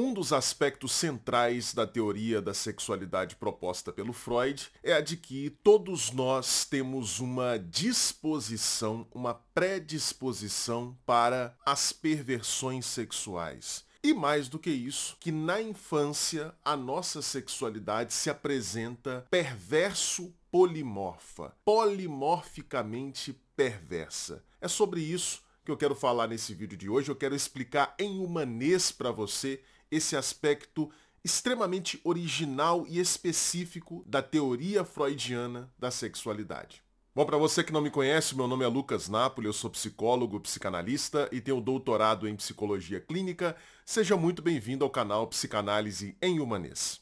Um dos aspectos centrais da teoria da sexualidade proposta pelo Freud é a de que todos nós temos uma disposição, uma predisposição para as perversões sexuais. E mais do que isso, que na infância a nossa sexualidade se apresenta perverso polimorfa, polimorficamente perversa. É sobre isso que eu quero falar nesse vídeo de hoje. Eu quero explicar em humanês para você esse aspecto extremamente original e específico da teoria freudiana da sexualidade. Bom, para você que não me conhece, meu nome é Lucas Napoli, eu sou psicólogo, psicanalista e tenho doutorado em psicologia clínica. Seja muito bem-vindo ao canal Psicanálise em Humanês.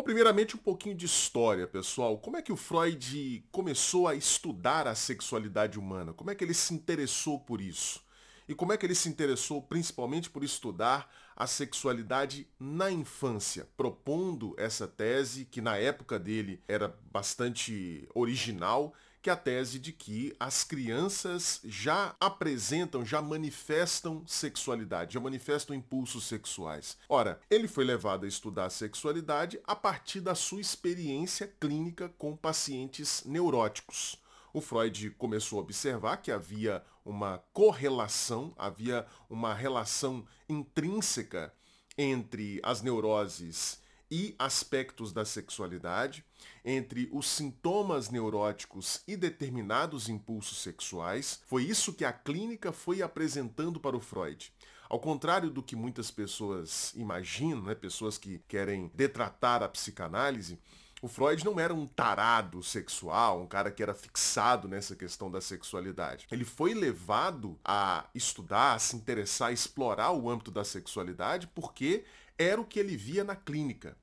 Bom, primeiramente um pouquinho de história, pessoal. Como é que o Freud começou a estudar a sexualidade humana? Como é que ele se interessou por isso? E como é que ele se interessou principalmente por estudar a sexualidade na infância, propondo essa tese que na época dele era bastante original que é a tese de que as crianças já apresentam, já manifestam sexualidade, já manifestam impulsos sexuais. Ora, ele foi levado a estudar a sexualidade a partir da sua experiência clínica com pacientes neuróticos o Freud começou a observar que havia uma correlação, havia uma relação intrínseca entre as neuroses e aspectos da sexualidade, entre os sintomas neuróticos e determinados impulsos sexuais. Foi isso que a clínica foi apresentando para o Freud. Ao contrário do que muitas pessoas imaginam, né, pessoas que querem detratar a psicanálise, o Freud não era um tarado sexual, um cara que era fixado nessa questão da sexualidade. Ele foi levado a estudar, a se interessar, a explorar o âmbito da sexualidade porque era o que ele via na clínica.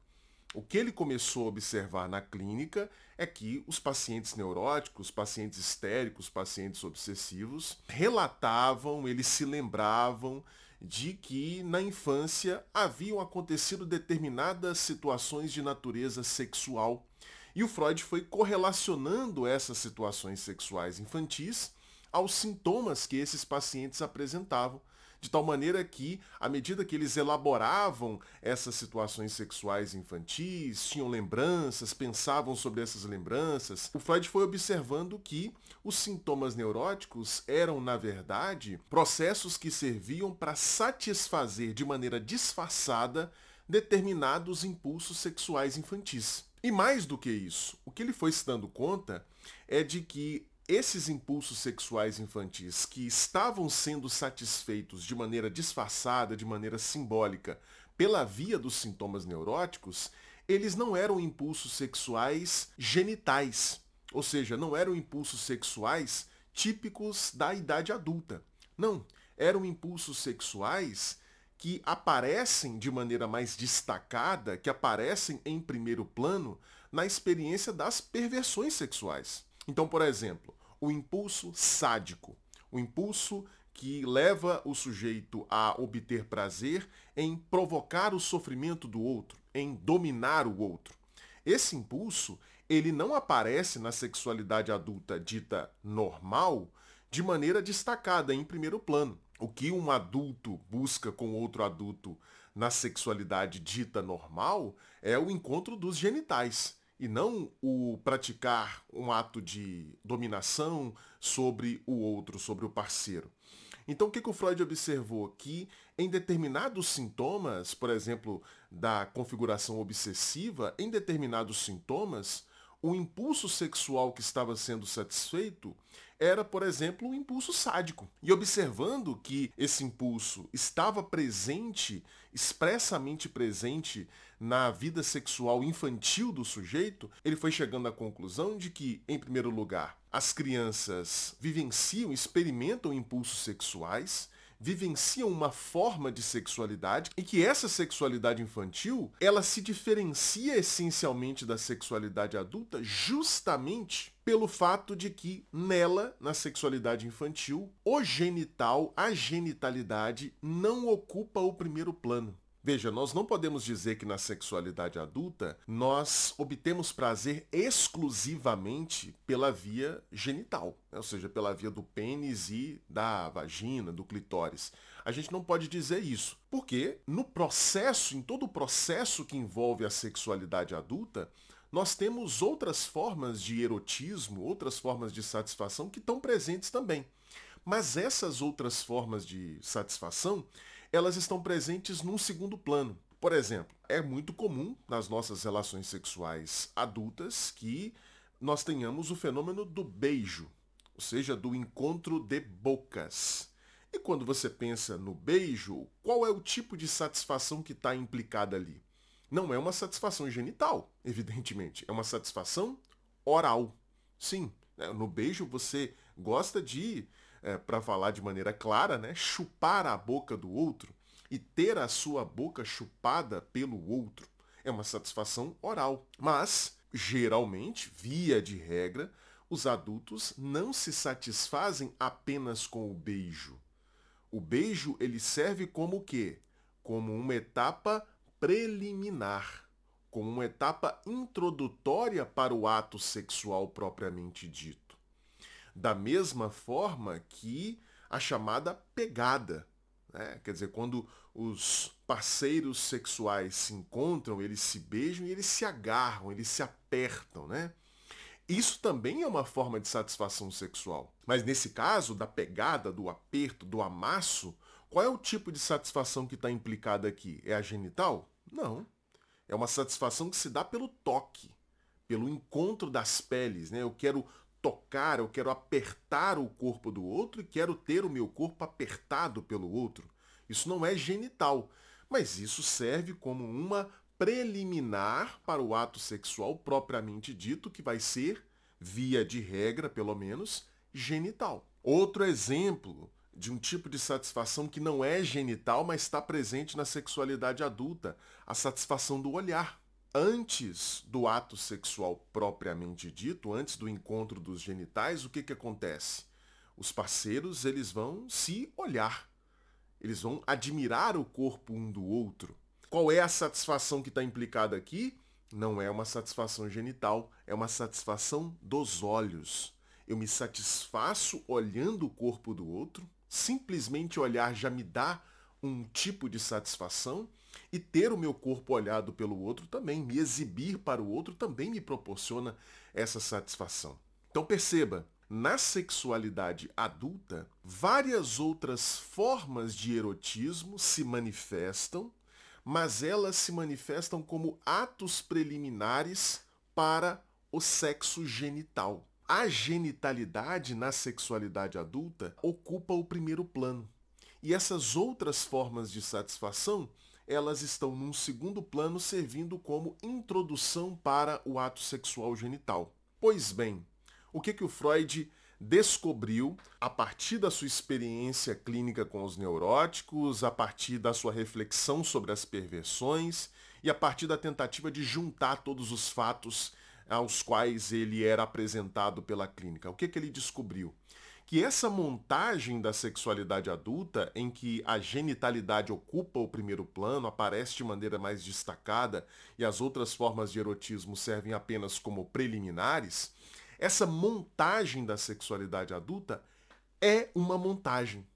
O que ele começou a observar na clínica é que os pacientes neuróticos, pacientes histéricos, pacientes obsessivos, relatavam, eles se lembravam de que na infância haviam acontecido determinadas situações de natureza sexual. E o Freud foi correlacionando essas situações sexuais infantis aos sintomas que esses pacientes apresentavam de tal maneira que, à medida que eles elaboravam essas situações sexuais infantis, tinham lembranças, pensavam sobre essas lembranças, o Freud foi observando que os sintomas neuróticos eram, na verdade, processos que serviam para satisfazer de maneira disfarçada determinados impulsos sexuais infantis. E mais do que isso, o que ele foi se dando conta é de que esses impulsos sexuais infantis que estavam sendo satisfeitos de maneira disfarçada, de maneira simbólica, pela via dos sintomas neuróticos, eles não eram impulsos sexuais genitais, ou seja, não eram impulsos sexuais típicos da idade adulta. Não, eram impulsos sexuais que aparecem de maneira mais destacada, que aparecem em primeiro plano na experiência das perversões sexuais. Então, por exemplo, o impulso sádico, o impulso que leva o sujeito a obter prazer em provocar o sofrimento do outro, em dominar o outro. Esse impulso, ele não aparece na sexualidade adulta dita normal de maneira destacada em primeiro plano. O que um adulto busca com outro adulto na sexualidade dita normal é o encontro dos genitais e não o praticar um ato de dominação sobre o outro, sobre o parceiro. Então, o que, que o Freud observou? Que em determinados sintomas, por exemplo, da configuração obsessiva, em determinados sintomas, o impulso sexual que estava sendo satisfeito era, por exemplo, um impulso sádico. E observando que esse impulso estava presente, expressamente presente na vida sexual infantil do sujeito, ele foi chegando à conclusão de que, em primeiro lugar, as crianças vivenciam, experimentam impulsos sexuais, vivenciam uma forma de sexualidade e que essa sexualidade infantil, ela se diferencia essencialmente da sexualidade adulta justamente pelo fato de que nela, na sexualidade infantil, o genital, a genitalidade não ocupa o primeiro plano. Veja, nós não podemos dizer que na sexualidade adulta nós obtemos prazer exclusivamente pela via genital, né? ou seja, pela via do pênis e da vagina, do clitóris. A gente não pode dizer isso, porque no processo, em todo o processo que envolve a sexualidade adulta, nós temos outras formas de erotismo, outras formas de satisfação que estão presentes também. Mas essas outras formas de satisfação, elas estão presentes num segundo plano. Por exemplo, é muito comum nas nossas relações sexuais adultas que nós tenhamos o fenômeno do beijo, ou seja, do encontro de bocas. E quando você pensa no beijo, qual é o tipo de satisfação que está implicada ali? Não é uma satisfação genital, evidentemente, é uma satisfação oral. Sim, né, no beijo você gosta de é, para falar de maneira clara, né, chupar a boca do outro e ter a sua boca chupada pelo outro. É uma satisfação oral. Mas, geralmente, via de regra, os adultos não se satisfazem apenas com o beijo. O beijo ele serve como o quê? Como uma etapa preliminar, como uma etapa introdutória para o ato sexual propriamente dito da mesma forma que a chamada pegada. Né? Quer dizer, quando os parceiros sexuais se encontram, eles se beijam e eles se agarram, eles se apertam, né? Isso também é uma forma de satisfação sexual. Mas nesse caso, da pegada, do aperto, do amasso, qual é o tipo de satisfação que está implicada aqui? É a genital? Não. É uma satisfação que se dá pelo toque, pelo encontro das peles. Né? Eu quero tocar, eu quero apertar o corpo do outro e quero ter o meu corpo apertado pelo outro. Isso não é genital, mas isso serve como uma preliminar para o ato sexual propriamente dito, que vai ser, via de regra pelo menos, genital. Outro exemplo de um tipo de satisfação que não é genital, mas está presente na sexualidade adulta, a satisfação do olhar antes do ato sexual propriamente dito, antes do encontro dos genitais, o que, que acontece? Os parceiros eles vão se olhar, eles vão admirar o corpo um do outro. Qual é a satisfação que está implicada aqui? Não é uma satisfação genital, é uma satisfação dos olhos. Eu me satisfaço olhando o corpo do outro, simplesmente olhar já me dá um tipo de satisfação e ter o meu corpo olhado pelo outro também, me exibir para o outro também me proporciona essa satisfação. Então perceba, na sexualidade adulta, várias outras formas de erotismo se manifestam, mas elas se manifestam como atos preliminares para o sexo genital. A genitalidade na sexualidade adulta ocupa o primeiro plano. E essas outras formas de satisfação elas estão num segundo plano servindo como introdução para o ato sexual genital. Pois bem, o que, que o Freud descobriu a partir da sua experiência clínica com os neuróticos, a partir da sua reflexão sobre as perversões e a partir da tentativa de juntar todos os fatos aos quais ele era apresentado pela clínica. O que, que ele descobriu? Que essa montagem da sexualidade adulta, em que a genitalidade ocupa o primeiro plano, aparece de maneira mais destacada e as outras formas de erotismo servem apenas como preliminares, essa montagem da sexualidade adulta é uma montagem.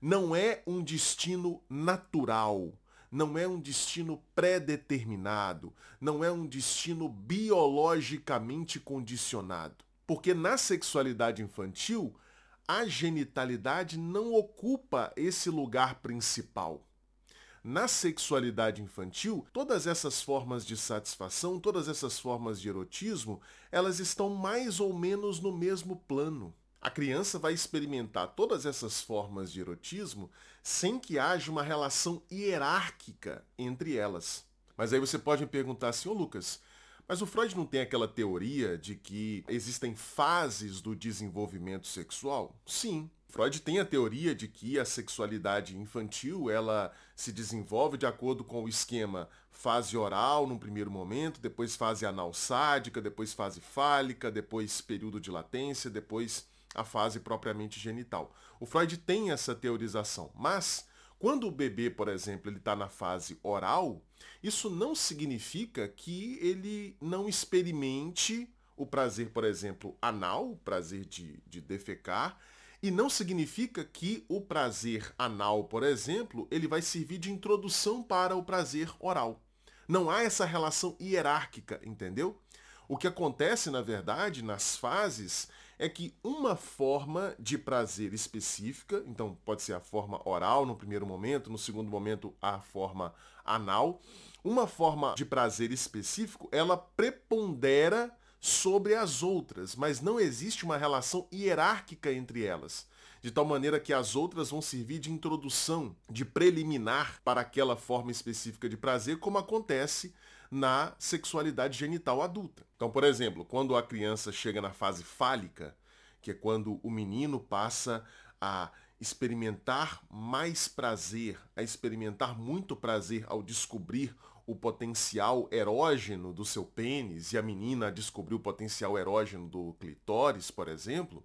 Não é um destino natural, não é um destino pré-determinado, não é um destino biologicamente condicionado. Porque na sexualidade infantil, a genitalidade não ocupa esse lugar principal. Na sexualidade infantil, todas essas formas de satisfação, todas essas formas de erotismo, elas estão mais ou menos no mesmo plano. A criança vai experimentar todas essas formas de erotismo sem que haja uma relação hierárquica entre elas. Mas aí você pode me perguntar assim, ô Lucas, mas o Freud não tem aquela teoria de que existem fases do desenvolvimento sexual? Sim. Freud tem a teoria de que a sexualidade infantil ela se desenvolve de acordo com o esquema fase oral num primeiro momento, depois fase anal sádica, depois fase fálica, depois período de latência, depois a fase propriamente genital. O Freud tem essa teorização, mas Quando o bebê, por exemplo, ele está na fase oral, isso não significa que ele não experimente o prazer, por exemplo, anal, o prazer de, de defecar, e não significa que o prazer anal, por exemplo, ele vai servir de introdução para o prazer oral. Não há essa relação hierárquica, entendeu? O que acontece, na verdade, nas fases, é que uma forma de prazer específica, então pode ser a forma oral no primeiro momento, no segundo momento a forma anal, uma forma de prazer específico, ela prepondera sobre as outras, mas não existe uma relação hierárquica entre elas, de tal maneira que as outras vão servir de introdução, de preliminar para aquela forma específica de prazer, como acontece na sexualidade genital adulta. Então, por exemplo, quando a criança chega na fase fálica, que é quando o menino passa a experimentar mais prazer, a experimentar muito prazer ao descobrir o potencial erógeno do seu pênis e a menina descobriu o potencial erógeno do clitóris, por exemplo,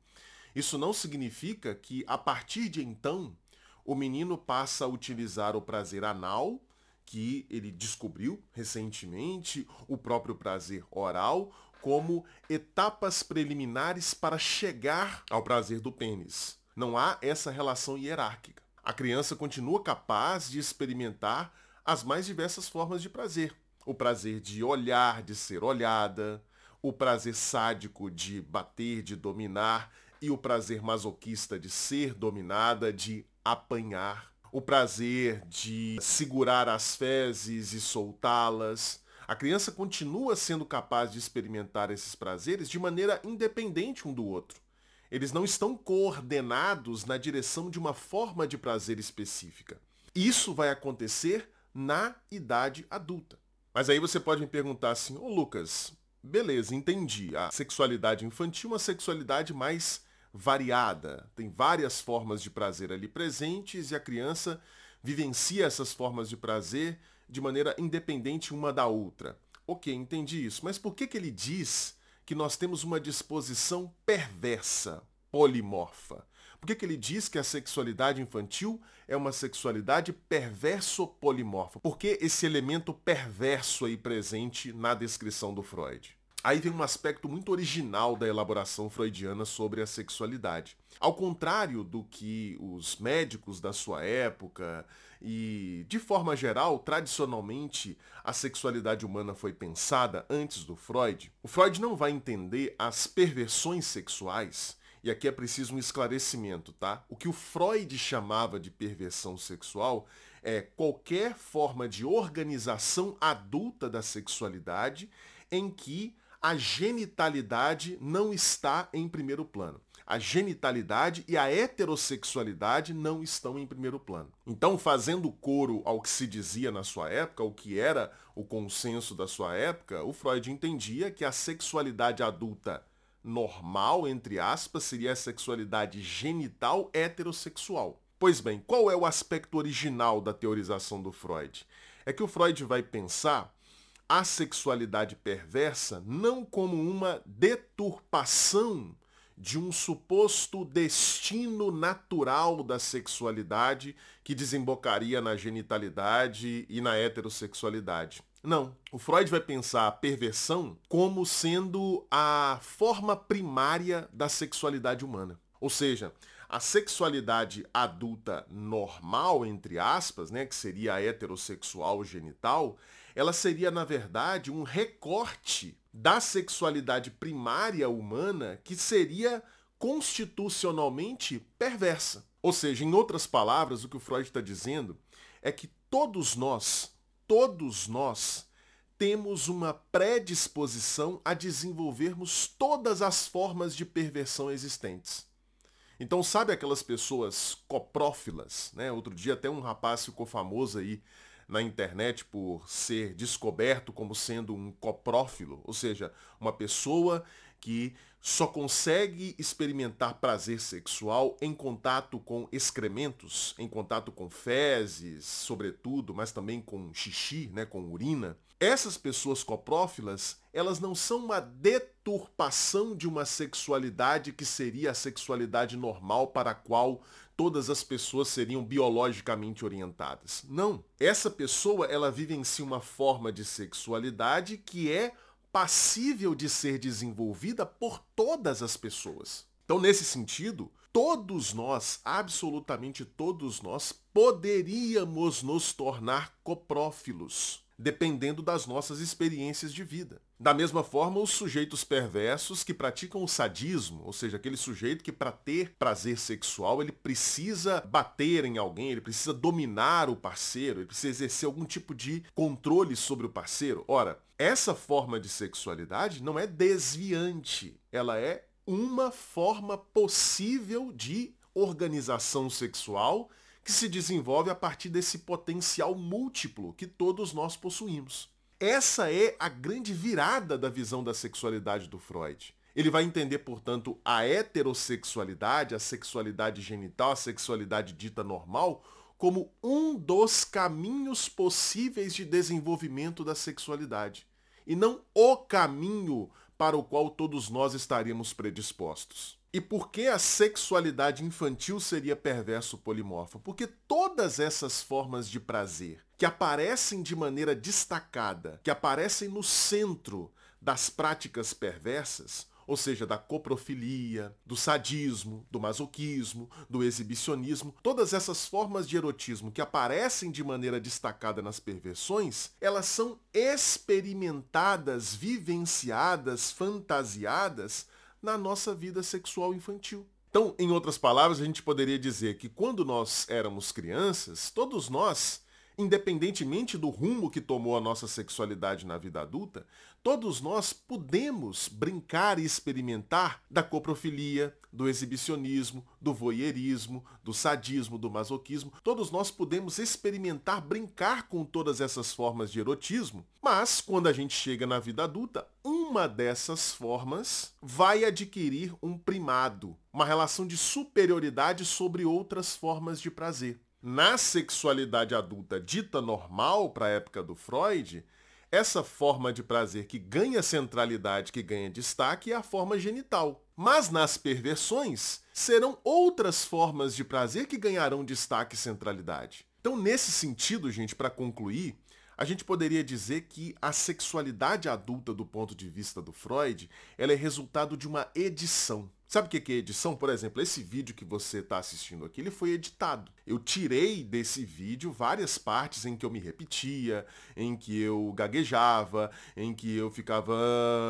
isso não significa que a partir de então o menino passa a utilizar o prazer anal que ele descobriu recentemente, o próprio prazer oral, como etapas preliminares para chegar ao prazer do pênis. Não há essa relação hierárquica. A criança continua capaz de experimentar as mais diversas formas de prazer. O prazer de olhar, de ser olhada, o prazer sádico de bater, de dominar, e o prazer masoquista de ser dominada, de apanhar, o prazer de segurar as fezes e soltá-las. A criança continua sendo capaz de experimentar esses prazeres de maneira independente um do outro. Eles não estão coordenados na direção de uma forma de prazer específica. Isso vai acontecer na idade adulta. Mas aí você pode me perguntar assim, ô Lucas, beleza, entendi. A sexualidade infantil é uma sexualidade mais variada. Tem várias formas de prazer ali presentes e a criança vivencia essas formas de prazer de maneira independente uma da outra. Ok, entendi isso. Mas por que, que ele diz que nós temos uma disposição perversa, polimorfa? Por que, que ele diz que a sexualidade infantil é uma sexualidade perverso-polimorfa? Por que esse elemento perverso aí presente na descrição do Freud? Aí vem um aspecto muito original da elaboração freudiana sobre a sexualidade. Ao contrário do que os médicos da sua época e, de forma geral, tradicionalmente, a sexualidade humana foi pensada antes do Freud, o Freud não vai entender as perversões sexuais e aqui é preciso um esclarecimento, tá? O que o Freud chamava de perversão sexual é qualquer forma de organização adulta da sexualidade em que a genitalidade não está em primeiro plano. A genitalidade e a heterossexualidade não estão em primeiro plano. Então, fazendo coro ao que se dizia na sua época, o que era o consenso da sua época, o Freud entendia que a sexualidade adulta normal, entre aspas, seria a sexualidade genital heterossexual. Pois bem, qual é o aspecto original da teorização do Freud? É que o Freud vai pensar a sexualidade perversa não como uma deturpação de um suposto destino natural da sexualidade que desembocaria na genitalidade e na heterossexualidade. Não. O Freud vai pensar a perversão como sendo a forma primária da sexualidade humana. Ou seja, a sexualidade adulta normal, entre aspas, né, que seria a heterossexual genital, ela seria, na verdade, um recorte da sexualidade primária humana que seria constitucionalmente perversa. Ou seja, em outras palavras, o que o Freud está dizendo é que todos nós, todos nós temos uma predisposição a desenvolvermos todas as formas de perversão existentes. Então, sabe aquelas pessoas coprófilas, né? Outro dia até um rapaz ficou famoso aí na internet por ser descoberto como sendo um coprófilo, ou seja, uma pessoa que só consegue experimentar prazer sexual em contato com excrementos, em contato com fezes, sobretudo, mas também com xixi, né, com urina. Essas pessoas coprófilas, elas não são uma deturpação de uma sexualidade que seria a sexualidade normal para a qual todas as pessoas seriam biologicamente orientadas. Não. Essa pessoa, ela vive em si uma forma de sexualidade que é passível de ser desenvolvida por todas as pessoas. Então, nesse sentido, todos nós, absolutamente todos nós, poderíamos nos tornar coprófilos dependendo das nossas experiências de vida. Da mesma forma, os sujeitos perversos que praticam o sadismo, ou seja, aquele sujeito que para ter prazer sexual, ele precisa bater em alguém, ele precisa dominar o parceiro, ele precisa exercer algum tipo de controle sobre o parceiro. Ora, essa forma de sexualidade não é desviante, ela é uma forma possível de organização sexual que se desenvolve a partir desse potencial múltiplo que todos nós possuímos. Essa é a grande virada da visão da sexualidade do Freud. Ele vai entender, portanto, a heterossexualidade, a sexualidade genital, a sexualidade dita normal, como um dos caminhos possíveis de desenvolvimento da sexualidade, e não o caminho para o qual todos nós estaríamos predispostos. E por que a sexualidade infantil seria perverso polimorfa? Porque todas essas formas de prazer que aparecem de maneira destacada, que aparecem no centro das práticas perversas, ou seja, da coprofilia, do sadismo, do masoquismo, do exibicionismo, todas essas formas de erotismo que aparecem de maneira destacada nas perversões, elas são experimentadas, vivenciadas, fantasiadas na nossa vida sexual infantil. Então, em outras palavras, a gente poderia dizer que quando nós éramos crianças, todos nós, independentemente do rumo que tomou a nossa sexualidade na vida adulta, todos nós podemos brincar e experimentar da coprofilia, do exibicionismo, do voyeurismo, do sadismo, do masoquismo. Todos nós podemos experimentar brincar com todas essas formas de erotismo, mas quando a gente chega na vida adulta, uma dessas formas vai adquirir um primado, uma relação de superioridade sobre outras formas de prazer. Na sexualidade adulta dita normal para a época do Freud, essa forma de prazer que ganha centralidade, que ganha destaque, é a forma genital. Mas nas perversões, serão outras formas de prazer que ganharão destaque e centralidade. Então, nesse sentido, gente, para concluir, a gente poderia dizer que a sexualidade adulta, do ponto de vista do Freud, ela é resultado de uma edição. Sabe o que é edição? Por exemplo, esse vídeo que você está assistindo aqui, ele foi editado. Eu tirei desse vídeo várias partes em que eu me repetia, em que eu gaguejava, em que eu ficava...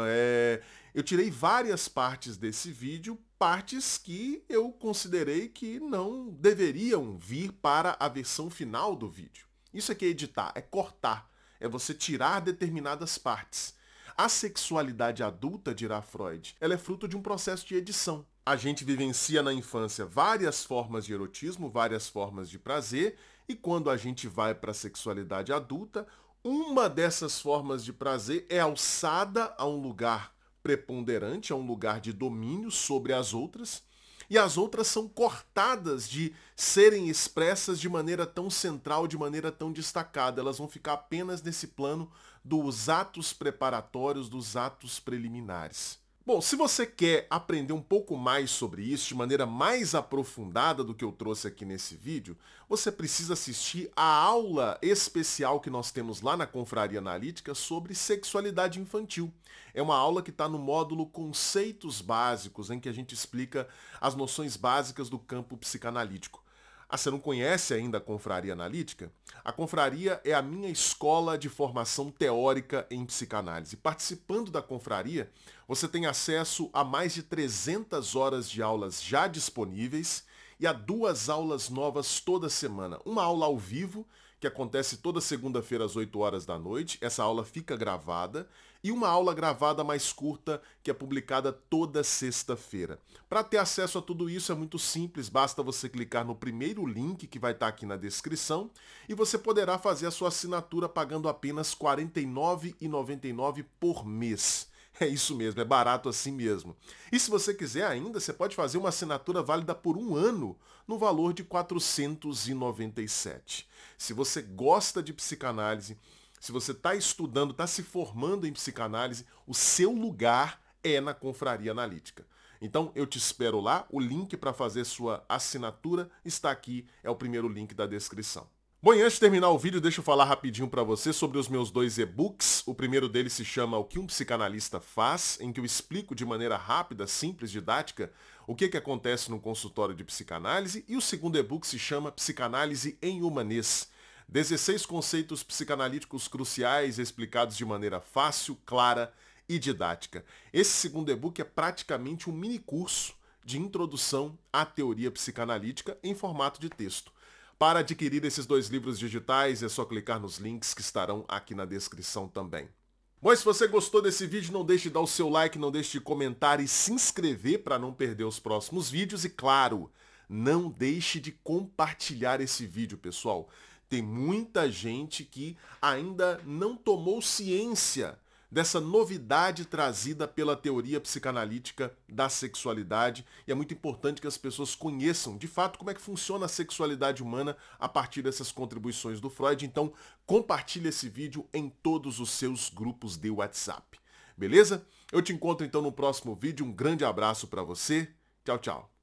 É... Eu tirei várias partes desse vídeo, partes que eu considerei que não deveriam vir para a versão final do vídeo. Isso aqui é editar, é cortar, é você tirar determinadas partes. A sexualidade adulta, dirá Freud, ela é fruto de um processo de edição. A gente vivencia na infância várias formas de erotismo, várias formas de prazer, e quando a gente vai para a sexualidade adulta, uma dessas formas de prazer é alçada a um lugar preponderante, a um lugar de domínio sobre as outras, e as outras são cortadas de serem expressas de maneira tão central, de maneira tão destacada. Elas vão ficar apenas nesse plano dos atos preparatórios, dos atos preliminares. Bom, se você quer aprender um pouco mais sobre isso de maneira mais aprofundada do que eu trouxe aqui nesse vídeo, você precisa assistir a aula especial que nós temos lá na Confraria Analítica sobre sexualidade infantil. É uma aula que está no módulo Conceitos Básicos, em que a gente explica as noções básicas do campo psicanalítico. Ah, você não conhece ainda a Confraria Analítica? A Confraria é a minha escola de formação teórica em psicanálise. Participando da Confraria, você tem acesso a mais de 300 horas de aulas já disponíveis e a duas aulas novas toda semana. Uma aula ao vivo, que acontece toda segunda-feira às 8 horas da noite. Essa aula fica gravada e uma aula gravada mais curta que é publicada toda sexta-feira. Para ter acesso a tudo isso é muito simples, basta você clicar no primeiro link que vai estar tá aqui na descrição e você poderá fazer a sua assinatura pagando apenas R$ 49,99 por mês. É isso mesmo, é barato assim mesmo. E se você quiser ainda, você pode fazer uma assinatura válida por um ano no valor de 497. Se você gosta de psicanálise, se você está estudando, está se formando em psicanálise, o seu lugar é na Confraria Analítica. Então eu te espero lá, o link para fazer sua assinatura está aqui, é o primeiro link da descrição. Bom, e antes de terminar o vídeo, deixa eu falar rapidinho para você sobre os meus dois e-books. O primeiro deles se chama O que um psicanalista faz, em que eu explico de maneira rápida, simples, didática, o que, que acontece no consultório de psicanálise. E o segundo e-book se chama Psicanálise em Humanês. 16 conceitos psicanalíticos cruciais explicados de maneira fácil, clara e didática. Esse segundo e-book é praticamente um mini curso de introdução à teoria psicanalítica em formato de texto. Para adquirir esses dois livros digitais é só clicar nos links que estarão aqui na descrição também. Bom, se você gostou desse vídeo, não deixe de dar o seu like, não deixe de comentar e se inscrever para não perder os próximos vídeos. E claro, não deixe de compartilhar esse vídeo, pessoal. Tem muita gente que ainda não tomou ciência dessa novidade trazida pela teoria psicanalítica da sexualidade. E é muito importante que as pessoas conheçam de fato como é que funciona a sexualidade humana a partir dessas contribuições do Freud. Então, compartilhe esse vídeo em todos os seus grupos de WhatsApp. Beleza? Eu te encontro então no próximo vídeo. Um grande abraço para você. Tchau, tchau.